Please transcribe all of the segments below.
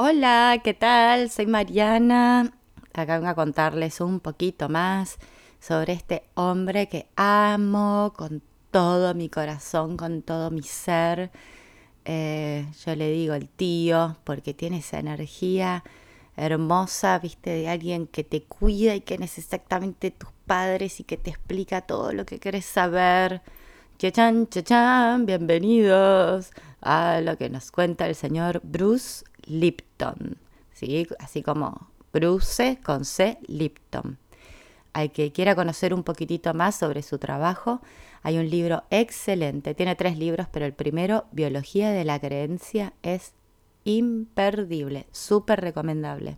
Hola, ¿qué tal? Soy Mariana. Acá vengo a contarles un poquito más sobre este hombre que amo con todo mi corazón, con todo mi ser. Eh, yo le digo el tío porque tiene esa energía hermosa, viste, de alguien que te cuida y que es exactamente tus padres y que te explica todo lo que querés saber. Chachan, chachan, bienvenidos a lo que nos cuenta el señor Bruce Lipton, ¿sí? así como Bruce con C Lipton. Al que quiera conocer un poquitito más sobre su trabajo, hay un libro excelente, tiene tres libros, pero el primero, Biología de la Creencia, es imperdible, súper recomendable.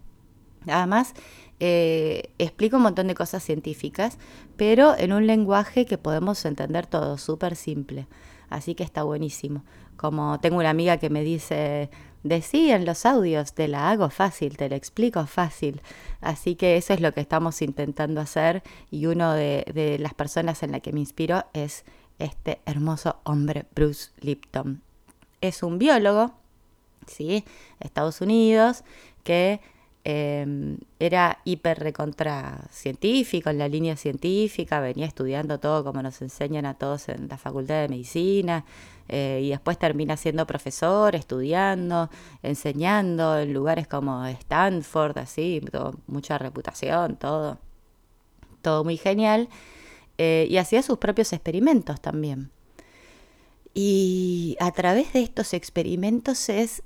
Además, eh, explica un montón de cosas científicas, pero en un lenguaje que podemos entender todo, súper simple. Así que está buenísimo. Como tengo una amiga que me dice, decía en los audios, te la hago fácil, te la explico fácil. Así que eso es lo que estamos intentando hacer y uno de, de las personas en la que me inspiro es este hermoso hombre, Bruce Lipton. Es un biólogo, ¿sí? Estados Unidos, que em, era hiper recontra científico, en la línea científica, venía estudiando todo como nos enseñan a todos en la Facultad de Medicina, eh, y después termina siendo profesor, estudiando, enseñando en lugares como Stanford, así, mucha reputación, todo, todo muy genial, eh, y hacía sus propios experimentos también. Y a través de estos experimentos es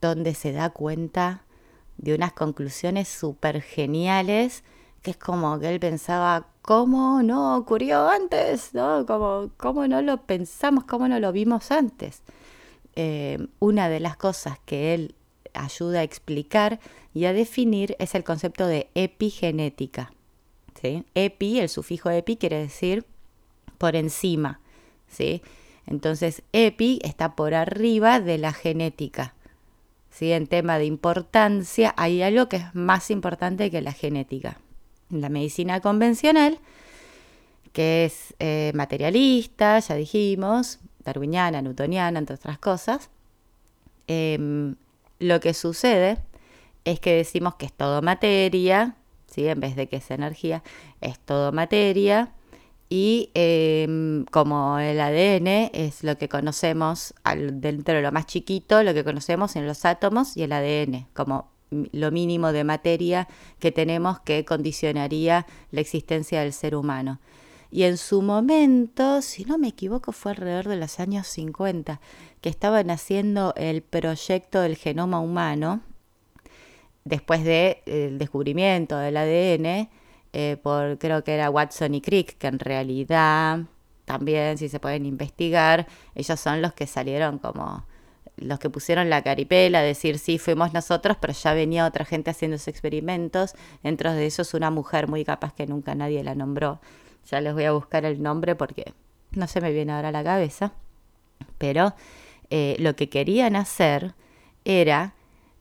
donde se da cuenta de unas conclusiones súper geniales, que es como que él pensaba, ¿cómo no ocurrió antes? ¿No? Como, ¿Cómo no lo pensamos? ¿Cómo no lo vimos antes? Eh, una de las cosas que él ayuda a explicar y a definir es el concepto de epigenética. ¿sí? Epi, el sufijo epi quiere decir por encima. ¿sí? Entonces, epi está por arriba de la genética. En tema de importancia, hay algo que es más importante que la genética. La medicina convencional, que es eh, materialista, ya dijimos, darwiniana, newtoniana, entre otras cosas, em, lo que sucede es que decimos que es todo materia, ¿sí? en vez de que es energía, es todo materia, y em, como el ADN es lo que conocemos dentro de lo más chiquito, lo que conocemos en los átomos y el ADN, como lo mínimo de materia que tenemos que condicionaría la existencia del ser humano. Y en su momento, si no me equivoco, fue alrededor de los años 50, que estaban haciendo el proyecto del genoma humano, después del descubrimiento del ADN, eh, por creo que era Watson y Crick, que en realidad también, si se pueden investigar, ellos son los que salieron como los que pusieron la caripela, decir sí, fuimos nosotros, pero ya venía otra gente haciendo sus experimentos, dentro de esos una mujer muy capaz que nunca nadie la nombró. Ya les voy a buscar el nombre porque no se me viene ahora a la cabeza, pero eh, lo que querían hacer era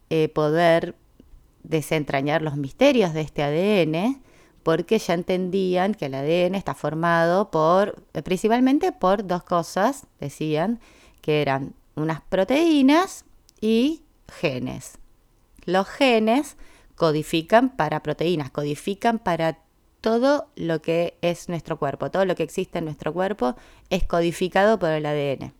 eh, poder desentrañar los misterios de este ADN, porque ya entendían que el ADN está formado por, principalmente por dos cosas, decían, que eran unas proteínas y genes. Los genes codifican para proteínas, codifican para todo lo que es nuestro cuerpo, todo lo que existe en nuestro cuerpo es codificado por el ADN.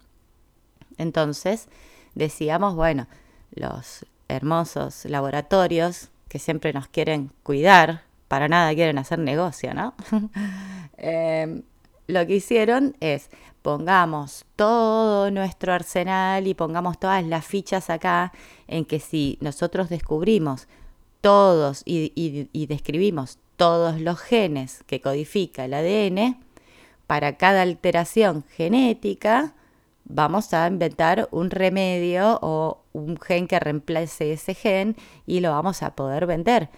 Entonces, decíamos, bueno, los hermosos laboratorios que siempre nos quieren cuidar, para nada quieren hacer negocio, ¿no? Em, lo que hicieron es pongamos todo nuestro arsenal y pongamos todas las fichas acá en que si nosotros descubrimos todos y, describimos todos los genes que codifica el ADN, para cada alteración genética vamos a inventar un remedio o un gen que reemplace ese gen y lo vamos a poder vender.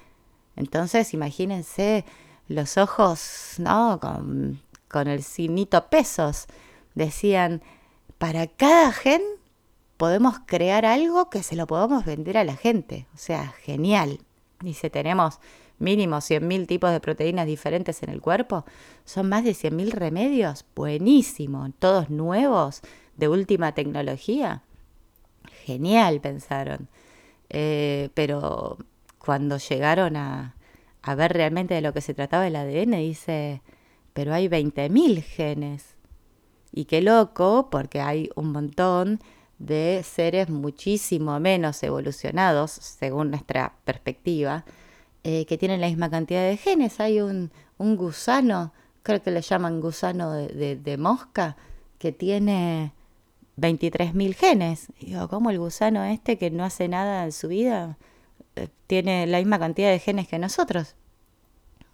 Entonces, imagínense los ojos, ¿no? Con, el signito pesos. Decían, para cada gen podemos crear algo que se lo podamos vender a la gente. O sea, genial. Dice, tenemos mínimo 100.000 tipos de proteínas diferentes en el cuerpo. Son más de 100.000 remedios. Buenísimo. Todos nuevos, de última tecnología. Genial, pensaron. Eh, pero cuando llegaron a, a ver realmente de lo que se trataba el ADN, dice, pero hay 20.000 genes. Y qué loco, porque hay un montón de seres muchísimo menos evolucionados, según nuestra perspectiva, eh, que tienen la misma cantidad de genes. Hay un, un gusano, creo que le llaman gusano de, mosca, que tiene 23.000 genes. Y digo, ¿cómo el gusano este que no hace nada en su vida eh, tiene la misma cantidad de genes que nosotros?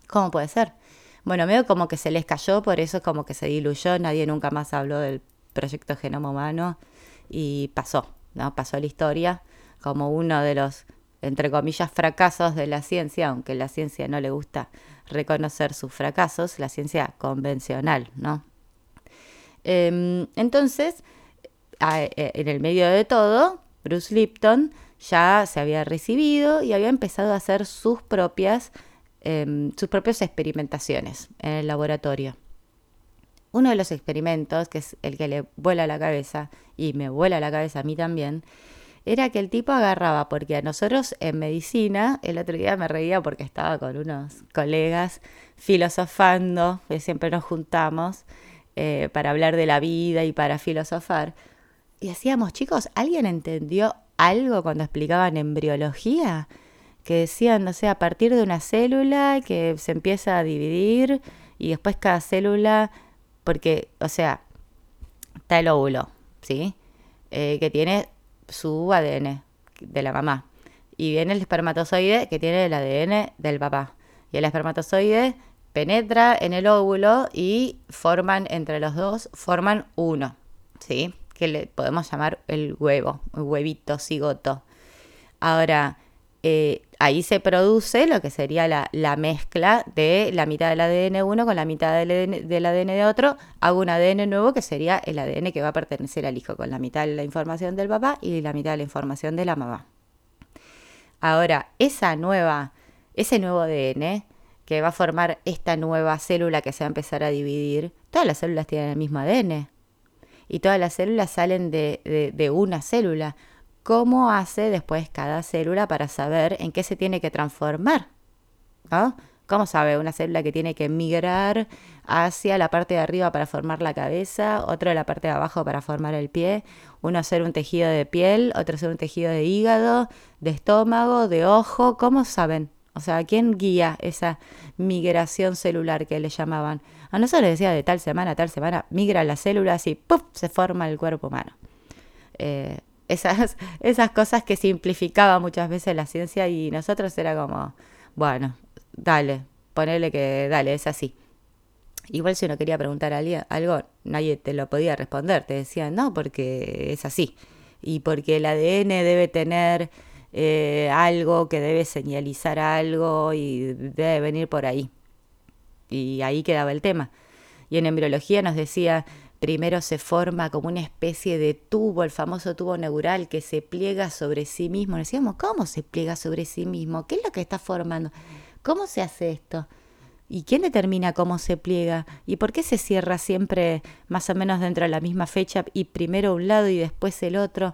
¿Cómo puede ser? Bueno, medio como que se les cayó, por eso como que se diluyó, nadie nunca más habló del proyecto Genoma Humano y pasó, ¿no? Pasó la historia como uno de los, entre comillas, fracasos de la ciencia, aunque la ciencia no le gusta reconocer sus fracasos, la ciencia convencional, ¿no? Em, entonces, e, en el medio de todo, Bruce Lipton ya se había recibido y había empezado a hacer sus propias Em, sus propias experimentaciones en el laboratorio. Uno de los experimentos, que es el que le vuela la cabeza, y me vuela la cabeza a mí también, era que el tipo agarraba, porque a nosotros en medicina, el otro día me reía porque estaba con unos colegas filosofando, que siempre nos juntamos eh, para hablar de la vida y para filosofar. Y decíamos, chicos, ¿alguien entendió algo cuando explicaban embriología? Que decían, no sé, a partir de una célula que se empieza a dividir y después cada célula, porque, o sea, está el óvulo, ¿sí? Eh, que tiene su ADN de la mamá. Y viene el espermatozoide que tiene el ADN del papá. Y el espermatozoide penetra en el óvulo y forman entre los dos, forman uno, ¿sí? Que le podemos llamar el huevo, el huevito, cigoto. Ahora, eh, ahí se produce lo que sería la, mezcla de la mitad del ADN uno con la mitad del ADN, de otro. Hago un ADN nuevo que sería el ADN que va a pertenecer al hijo, con la mitad de la información del papá y la mitad de la información de la mamá. Ahora, esa nueva, ese nuevo ADN que va a formar esta nueva célula que se va a empezar a dividir, todas las células tienen el mismo ADN. Y todas las células salen de una célula cómo hace después cada célula para saber en qué se tiene que transformar. ¿no? ¿Cómo sabe una célula que tiene que migrar hacia la parte de arriba para formar la cabeza, otra la parte de abajo para formar el pie? Uno hacer un tejido de piel, otro hacer un tejido de hígado, de estómago, de ojo. ¿Cómo saben? O sea, ¿quién guía esa migración celular que le llamaban? A nosotros le decía de tal semana a tal semana, migra las células y ¡puf! se forma el cuerpo humano. Eh, esas, esas cosas que simplificaba muchas veces la ciencia y nosotros era como, bueno, dale, ponele que dale, es así. Igual si uno quería preguntar a alguien algo, nadie te lo podía responder, te decían, no, porque es así. Y porque el ADN debe tener eh, algo que debe señalizar algo y debe venir por ahí. Y ahí quedaba el tema. Y en embriología nos decía, Primero se forma como una especie de tubo, el famoso tubo neural que se pliega sobre sí mismo. Decíamos, ¿cómo se pliega sobre sí mismo? ¿Qué es lo que está formando? ¿Cómo se hace esto? ¿Y quién determina cómo se pliega? ¿Y por qué se cierra siempre más o menos dentro de la misma fecha y primero un lado y después el otro?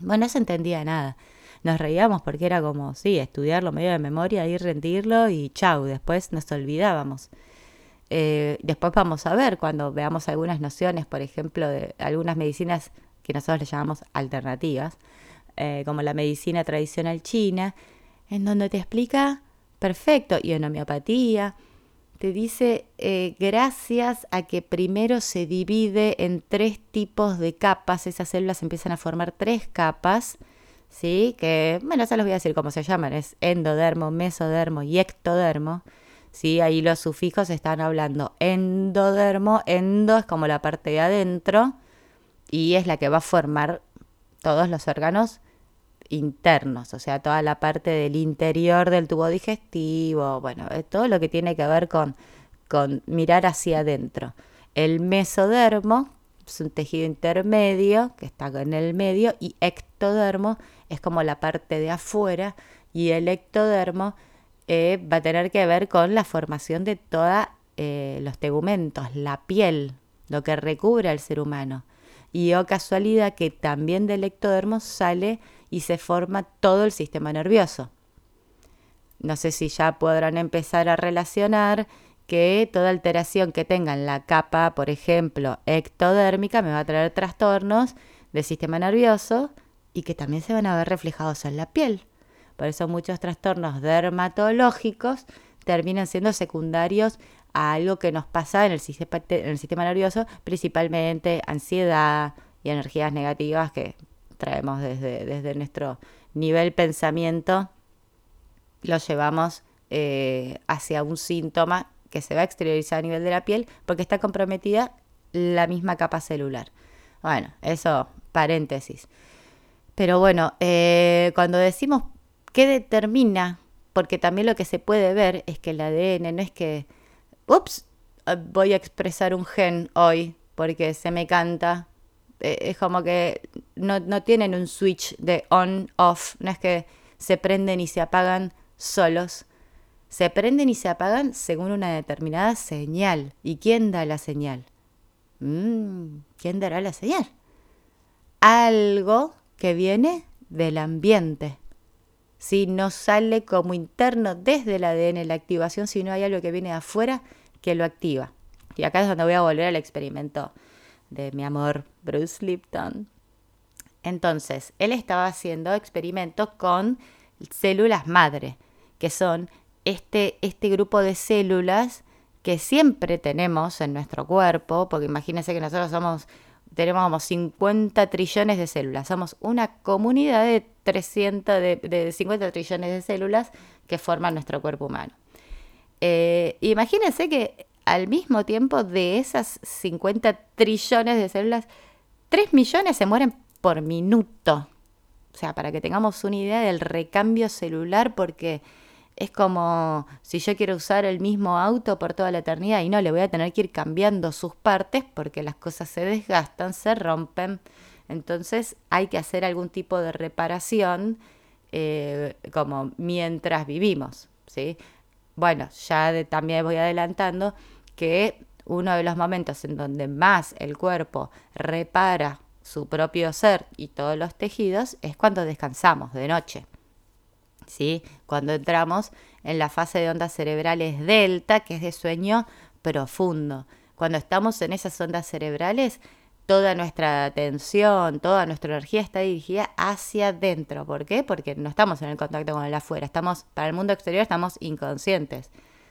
Bueno, no se entendía nada. Nos reíamos porque era como, sí, estudiarlo medio de memoria, ir rendirlo y chau, después nos olvidábamos. Eh, después vamos a ver cuando veamos algunas nociones, por ejemplo, de algunas medicinas que nosotros le llamamos alternativas, eh, como la medicina tradicional china, en donde te explica perfecto, y en homeopatía, te dice eh, gracias a que primero se divide en tres tipos de capas, esas células empiezan a formar tres capas, ¿sí? Que, bueno, ya los voy a decir cómo se llaman, es endodermo, mesodermo y ectodermo ¿sí? Ahí los sufijos están hablando endodermo, endo es como la parte de adentro y es la que va a formar todos los órganos internos, o sea, toda la parte del interior del tubo digestivo, bueno, eh, todo lo que tiene que ver con, con mirar hacia adentro. El mesodermo es un tejido intermedio que está en el medio y ectodermo es como la parte de afuera y el ectodermo eh, va a tener que ver con la formación de todos eh, los tegumentos, la piel, lo que recubre al ser humano. Y o oh casualidad que también del ectodermo sale y se forma todo el sistema nervioso. No sé si ya podrán empezar a relacionar que toda alteración que tenga en la capa, por ejemplo, ectodérmica, me va a traer trastornos del sistema nervioso y que también se van a ver reflejados en la piel. Por eso muchos trastornos dermatológicos terminan siendo secundarios a algo que nos pasa en el sistema, nervioso, principalmente ansiedad y energías negativas que traemos desde, desde nuestro nivel pensamiento, lo llevamos eh, hacia un síntoma que se va a exteriorizar a nivel de la piel porque está comprometida la misma capa celular. Bueno, eso paréntesis. Pero bueno, eh, cuando decimos qué determina, porque también lo que se puede ver es que el ADN no es que, ups, voy a expresar un gen hoy porque se me canta. Eh, es como que no, no tienen un switch de on-off, no es que se prenden y se apagan solos. Se prenden y se apagan según una determinada señal. ¿Y quién da la señal? Mm, ¿Quién dará la señal? Algo que viene del ambiente. Si no sale como interno desde el ADN la activación, sino hay algo que viene de afuera que lo activa. Y acá es donde voy a volver al experimento de mi amor Bruce Lipton. Entonces, él estaba haciendo experimentos con células madre, que son este, este grupo de células que siempre tenemos en nuestro cuerpo, porque imagínense que nosotros somos tenemos como 50 trillones de células. Somos una comunidad de 300, de, 50 trillones de células que forman nuestro cuerpo humano. Eh, imagínense que al mismo tiempo de esas 50 trillones de células, 3 millones se mueren por minuto. O sea, para que tengamos una idea del recambio celular, porque es como si yo quiero usar el mismo auto por toda la eternidad y no, le voy a tener que ir cambiando sus partes porque las cosas se desgastan, se rompen. Entonces hay que hacer algún tipo de reparación eh, como mientras vivimos. ¿sí? Bueno, ya también voy adelantando que uno de los momentos en donde más el cuerpo repara su propio ser y todos los tejidos es cuando descansamos de noche. ¿Sí? Cuando entramos en la fase de ondas cerebrales delta, que es de sueño profundo. Cuando estamos en esas ondas cerebrales, toda nuestra atención, toda nuestra energía está dirigida hacia adentro. ¿Por qué? Porque no estamos en el contacto con el afuera. Estamos, para el mundo exterior estamos inconscientes.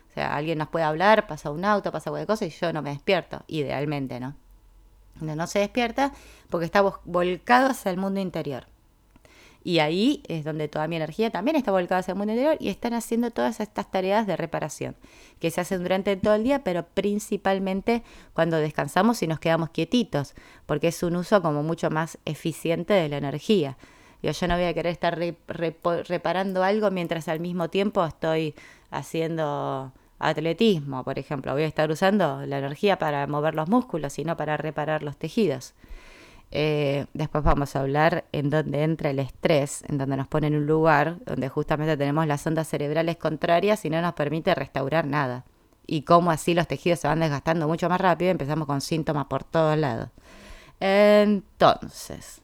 O sea, alguien nos puede hablar, pasa un auto, pasa cualquier cosa y yo no me despierto, idealmente, ¿no? No, no se despierta porque está volcado hacia el mundo interior. Y ahí es donde toda mi energía también está volcada hacia el mundo interior y están haciendo todas estas tareas de reparación que se hacen durante todo el día, pero principalmente cuando descansamos y nos quedamos quietitos, porque es un uso como mucho más eficiente de la energía. Yo, yo no voy a querer estar reparando algo mientras al mismo tiempo estoy haciendo atletismo, por ejemplo. Voy a estar usando la energía para mover los músculos y no para reparar los tejidos. Eh, después vamos a hablar en dónde entra el estrés, en donde nos pone en un lugar donde justamente tenemos las ondas cerebrales contrarias y no nos permite restaurar nada. Y cómo así los tejidos se van desgastando mucho más rápido y empezamos con síntomas por todos lados. Entonces,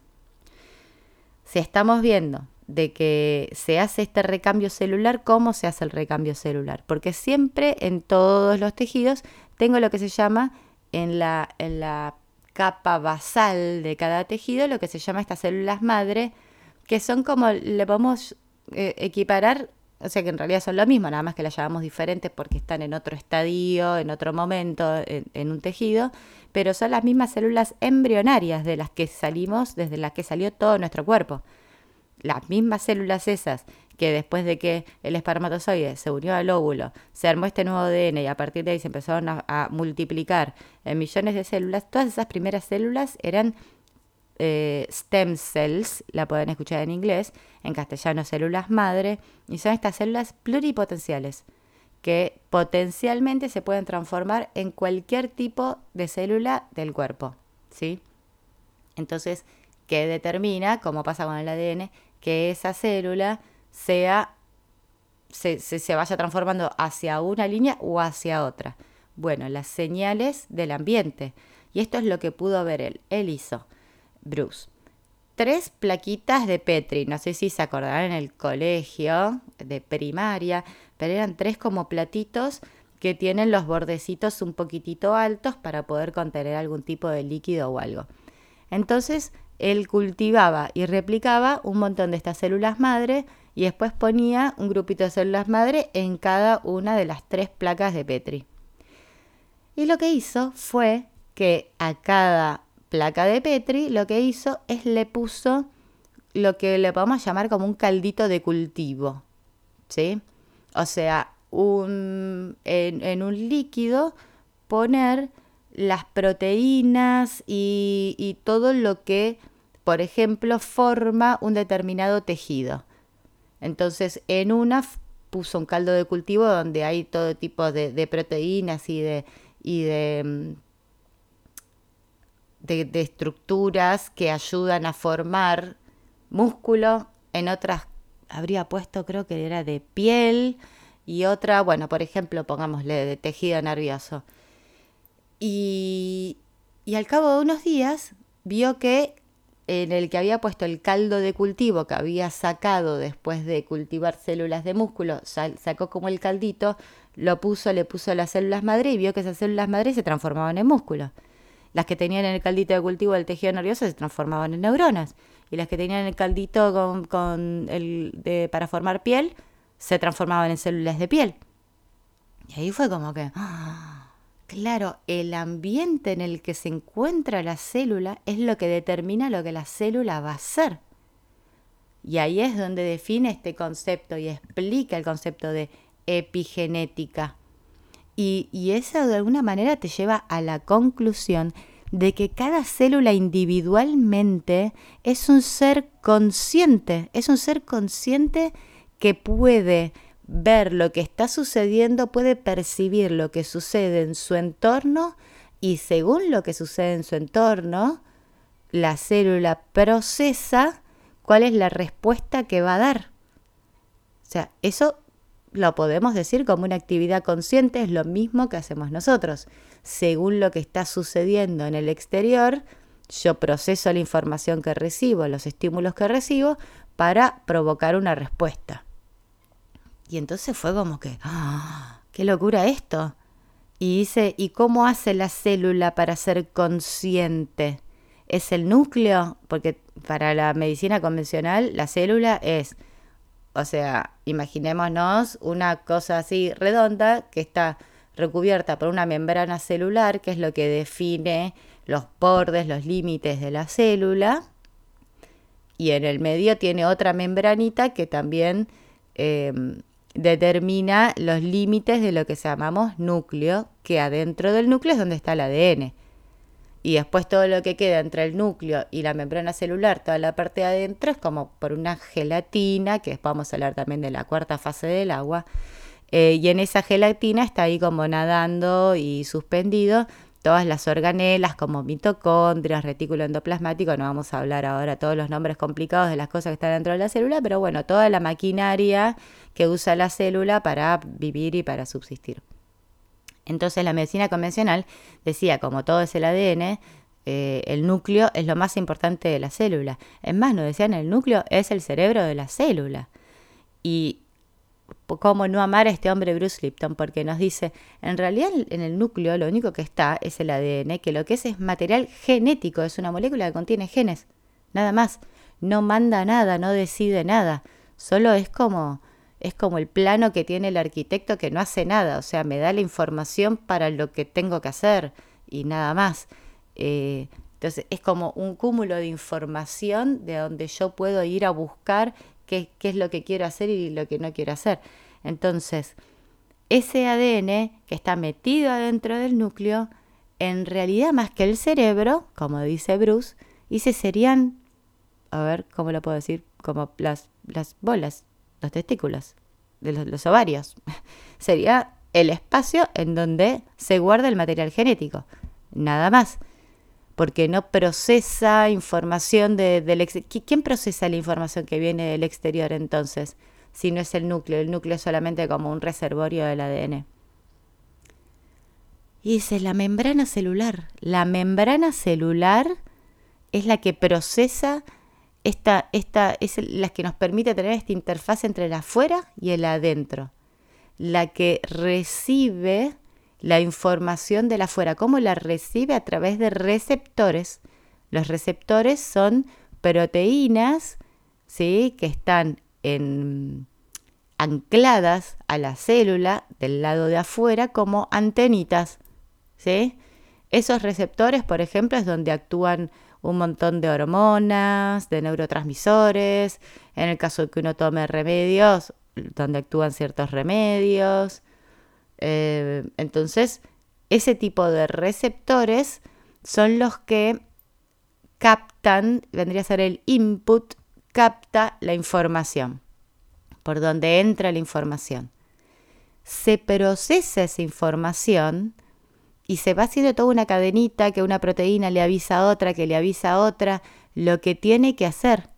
si estamos viendo de que se hace este recambio celular, ¿cómo se hace el recambio celular? Porque siempre en todos los tejidos tengo lo que se llama en la, en la capa basal de cada tejido, lo que se llama estas células madre, que son como, le podemos eh, equiparar, o sea que en realidad son lo mismo, nada más que las llamamos diferentes porque están en otro estadio, en otro momento, en, un tejido, pero son las mismas células embrionarias de las que salimos, desde las que salió todo nuestro cuerpo. Las mismas células esas que después de que el espermatozoide se unió al óvulo, se armó este nuevo ADN y a partir de ahí se empezaron a, multiplicar en millones de células, todas esas primeras células eran eh, stem cells, la pueden escuchar en inglés, en castellano células madre, y son estas células pluripotenciales que potencialmente se pueden transformar en cualquier tipo de célula del cuerpo, ¿sí? Entonces, ¿qué determina, como pasa con el ADN, que esa célula sea, se, se, vaya transformando hacia una línea o hacia otra. Bueno, las señales del ambiente. Y esto es lo que pudo ver él. Él hizo Bruce. Tres plaquitas de Petri, no sé si se acordarán en el colegio de primaria, pero eran tres como platitos que tienen los bordecitos un poquitito altos para poder contener algún tipo de líquido o algo. Entonces él cultivaba y replicaba un montón de estas células madre y después ponía un grupito de células madre en cada una de las tres placas de Petri. Y lo que hizo fue que a cada placa de Petri lo que hizo es le puso lo que le podemos llamar como un caldito de cultivo. ¿Sí? O sea, un, en, un líquido poner las proteínas y, y todo lo que, por ejemplo, forma un determinado tejido. Entonces, en una puso un caldo de cultivo donde hay todo tipo de, proteínas y de, y mm, de, de, estructuras que ayudan a formar músculo. En otras habría puesto, creo que era de piel, y otra, bueno, por ejemplo, pongámosle de tejido nervioso. Y, y al cabo de unos días vio que en el que había puesto el caldo de cultivo que había sacado después de cultivar células de músculo, sacó como el caldito, lo puso, le puso las células madre y vio que esas células madre se transformaban en músculo. Las que tenían en el caldito de cultivo del tejido nervioso se transformaban en neuronas. Y las que tenían el caldito con, con el de, para formar piel se transformaban en células de piel. Y ahí fue como que, ¡ah! Claro, el ambiente en el que se encuentra la célula es lo que determina lo que la célula va a ser. Y ahí es donde define este concepto y explica el concepto de epigenética. Y, y eso de alguna manera te lleva a la conclusión de que cada célula individualmente es un ser consciente, es un ser consciente que puede ver lo que está sucediendo, puede percibir lo que sucede en su entorno y según lo que sucede en su entorno, la célula procesa cuál es la respuesta que va a dar. O sea, eso lo podemos decir como una actividad consciente, es lo mismo que hacemos nosotros. Según lo que está sucediendo en el exterior, yo proceso la información que recibo, los estímulos que recibo, para provocar una respuesta. Y entonces fue como que, ¡ah! ¡Qué locura esto! Y dice, ¿y cómo hace la célula para ser consciente? ¿Es el núcleo? Porque para la medicina convencional la célula es, o sea, imaginémonos una cosa así redonda que está recubierta por una membrana celular, que es lo que define los bordes, los límites de la célula. Y en el medio tiene otra membranita que también em, determina los límites de lo que llamamos núcleo, que adentro del núcleo es donde está el ADN. Y después todo lo que queda entre el núcleo y la membrana celular, toda la parte de adentro, es como por una gelatina, que después vamos a hablar también de la cuarta fase del agua. Eh, y en esa gelatina está ahí como nadando y suspendido todas las organelas como mitocondrias, retículo endoplasmático, no vamos a hablar ahora todos los nombres complicados de las cosas que están dentro de la célula, pero bueno, toda la maquinaria que usa la célula para vivir y para subsistir. Entonces la medicina convencional decía, como todo es el ADN, eh, el núcleo es lo más importante de la célula. Es más, nos decían, el núcleo es el cerebro de la célula. Y cómo no amar a este hombre Bruce Lipton, porque nos dice, en realidad en el núcleo lo único que está es el ADN, que lo que es es material genético, es una molécula que contiene genes, nada más, no manda nada, no decide nada, solo es como es como el plano que tiene el arquitecto que no hace nada, o sea, me da la información para lo que tengo que hacer y nada más. Eh, entonces es como un cúmulo de información de donde yo puedo ir a buscar qué, es lo que quiero hacer y lo que no quiero hacer. Entonces, ese ADN que está metido adentro del núcleo, en realidad más que el cerebro, como dice Bruce, dice serían, a ver, ¿cómo lo puedo decir? Como las, las bolas, los testículos, de los ovarios. Sería el espacio en donde se guarda el material genético, nada más porque no procesa información de, del exterior. ¿Quién procesa la información que viene del exterior entonces? Si no es el núcleo, el núcleo es solamente como un reservorio del ADN. Y dice la membrana celular. La membrana celular es la que procesa esta, esta es la que nos permite tener esta interfaz entre el afuera y el adentro. La que recibe la información del afuera. ¿Cómo la recibe? A través de receptores. Los receptores son proteínas ¿sí? que están en, ancladas a la célula del lado de afuera como antenitas. ¿sí? Esos receptores, por ejemplo, es donde actúan un montón de hormonas, de neurotransmisores, en el caso de que uno tome remedios, donde actúan ciertos remedios. Eh, entonces, ese tipo de receptores son los que captan, vendría a ser el input, capta la información, por donde entra la información. Se procesa esa información y se va haciendo toda una cadenita que una proteína le avisa a otra, que le avisa a otra, lo que tiene que hacer.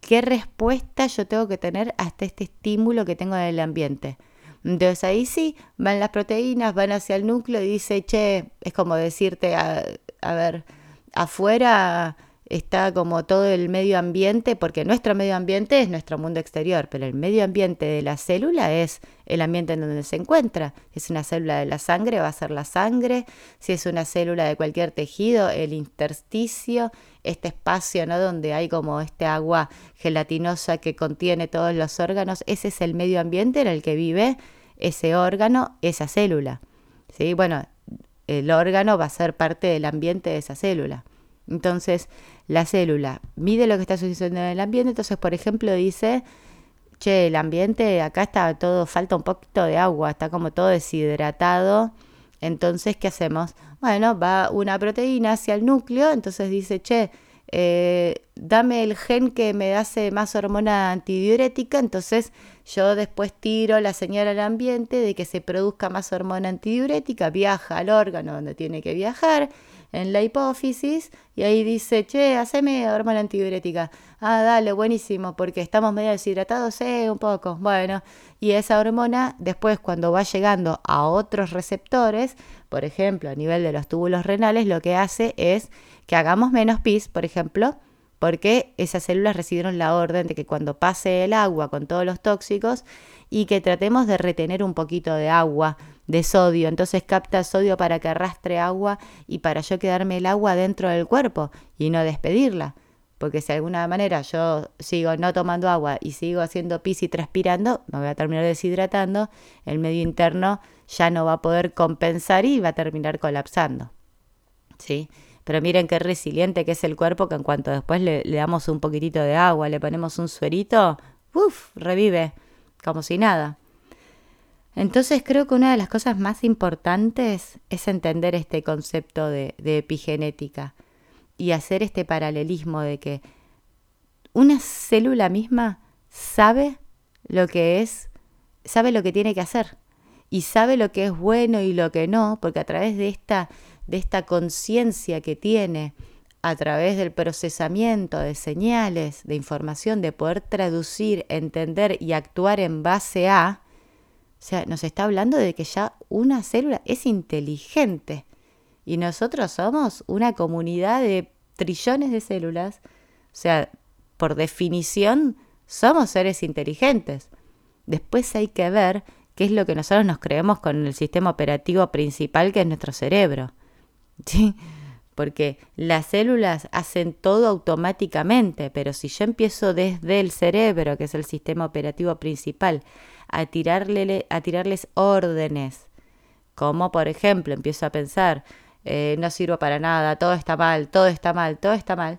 ¿Qué respuesta yo tengo que tener hasta este estímulo que tengo en el ambiente? Entonces ahí sí, van las proteínas, van hacia el núcleo y dice, che, es como decirte, a, a ver, afuera está como todo el medio ambiente, porque nuestro medio ambiente es nuestro mundo exterior, pero el medio ambiente de la célula es el ambiente en donde se encuentra. Si es una célula de la sangre, va a ser la sangre. Si es una célula de cualquier tejido, el intersticio, este espacio ¿no? donde hay como este agua gelatinosa que contiene todos los órganos, ese es el medio ambiente en el que vive ese órgano, esa célula. ¿Sí? Bueno, el órgano va a ser parte del ambiente de esa célula. Entonces, la célula mide lo que está sucediendo en el ambiente, entonces, por ejemplo, dice, che, el ambiente acá está todo, falta un poquito de agua, está como todo deshidratado. Entonces, ¿qué hacemos? Bueno, va una proteína hacia el núcleo, entonces dice, che, eh, dame el gen que me hace más hormona antidiurética, entonces yo después tiro la señal al ambiente de que se produzca más hormona antidiurética, viaja al órgano donde tiene que viajar, en la hipófisis y ahí dice, che, haceme hormona antidiurética. Ah, dale, buenísimo, porque estamos medio deshidratados, eh, un poco. Bueno, y esa hormona después cuando va llegando a otros receptores, por ejemplo, a nivel de los túbulos renales, lo que hace es que hagamos menos pis, por ejemplo, porque esas células recibieron la orden de que cuando pase el agua con todos los tóxicos y que tratemos de retener un poquito de agua de sodio, entonces capta sodio para que arrastre agua y para yo quedarme el agua dentro del cuerpo y no despedirla. Porque si de alguna manera yo sigo no tomando agua y sigo haciendo pis y transpirando, me voy a terminar deshidratando, el medio interno ya no va a poder compensar y va a terminar colapsando. ¿Sí? Pero miren qué resiliente que es el cuerpo que en cuanto después le, le damos un poquitito de agua, le ponemos un suerito, uff, revive, como si nada. Entonces creo que una de las cosas más importantes es entender este concepto de, epigenética y hacer este paralelismo de que una célula misma sabe lo que es, sabe lo que tiene que hacer y sabe lo que es bueno y lo que no, porque a través de esta, de esta conciencia que tiene, a través del procesamiento de señales, de información, de poder traducir, entender y actuar en base a, o sea, nos está hablando de que ya una célula es inteligente y nosotros somos una comunidad de trillones de células. O sea, por definición, somos seres inteligentes. Después hay que ver qué es lo que nosotros nos creemos con el sistema operativo principal que es nuestro cerebro. ¿Sí? Porque las células hacen todo automáticamente, pero si yo empiezo desde el cerebro, que es el sistema operativo principal, a, tirarle, a tirarles órdenes, como por ejemplo empiezo a pensar, eh, no sirvo para nada, todo está mal, todo está mal, todo está mal.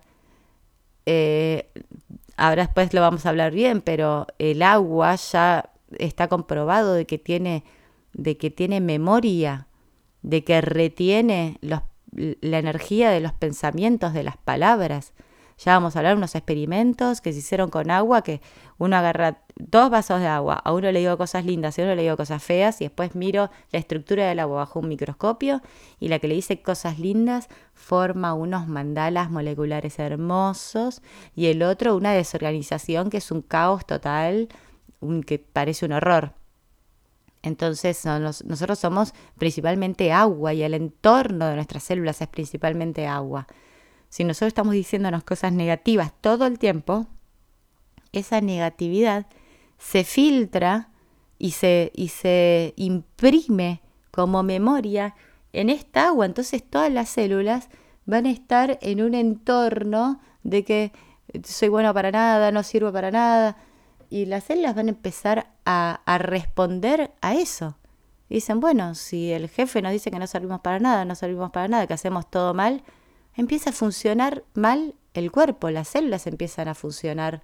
Eh, ahora después lo vamos a hablar bien, pero el agua ya está comprobado de que tiene, de que tiene memoria, de que retiene los, la energía de los pensamientos, de las palabras. Ya vamos a hablar de unos experimentos que se hicieron con agua, que uno agarra dos vasos de agua, a uno le digo cosas lindas y a uno le digo cosas feas, y después miro la estructura del agua bajo un microscopio, y la que le dice cosas lindas forma unos mandalas moleculares hermosos, y el otro una desorganización que es un caos total, que parece un horror. Entonces nosotros somos principalmente agua y el entorno de nuestras células es principalmente agua. si nosotros estamos diciéndonos cosas negativas todo el tiempo, esa negatividad se filtra y se, y se imprime como memoria en esta agua. Entonces todas las células van a estar en un entorno de que soy bueno para nada, no sirvo para nada. Y las células van a empezar a, a responder a eso. Dicen, bueno, si el jefe nos dice que no servimos para nada, no servimos para nada, que hacemos todo mal, empieza a funcionar mal el cuerpo, las células empiezan a funcionar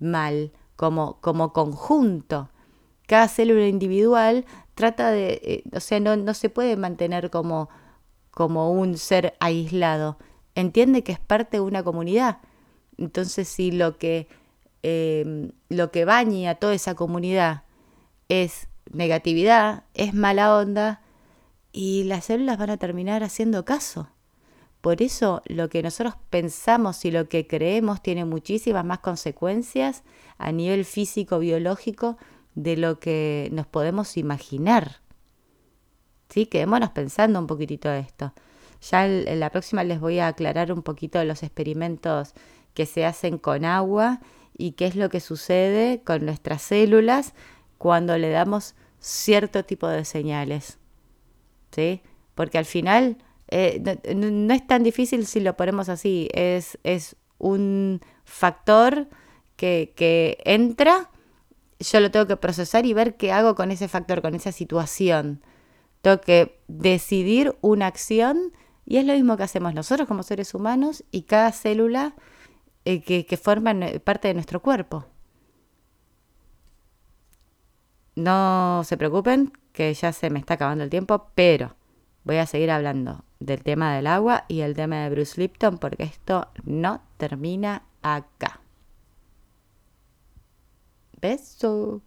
mal como, como conjunto. Cada célula individual trata de, eh, o sea, no, no, se puede mantener como, como un ser aislado. Entiende que es parte de una comunidad. Entonces, si lo que, eh, lo que baña a toda esa comunidad es negatividad, es mala onda, y las células van a terminar haciendo caso. Por eso lo que nosotros pensamos y lo que creemos tiene muchísimas más consecuencias a nivel físico, biológico, de lo que nos podemos imaginar. ¿Sí? Quedémonos pensando un poquitito esto. Ya en la próxima les voy a aclarar un poquito los experimentos que se hacen con agua y qué es lo que sucede con nuestras células cuando le damos cierto tipo de señales. ¿Sí? Porque al final eh, no, es tan difícil si lo ponemos así, es, es un factor que, que entra, yo lo tengo que procesar y ver qué hago con ese factor, con esa situación. Tengo que decidir una acción y es lo mismo que hacemos nosotros como seres humanos y cada célula eh, que, que forma parte de nuestro cuerpo. No se preocupen, que ya se me está acabando el tiempo, pero voy a seguir hablando del tema del agua y el tema de Bruce Lipton porque esto no termina acá. Beso.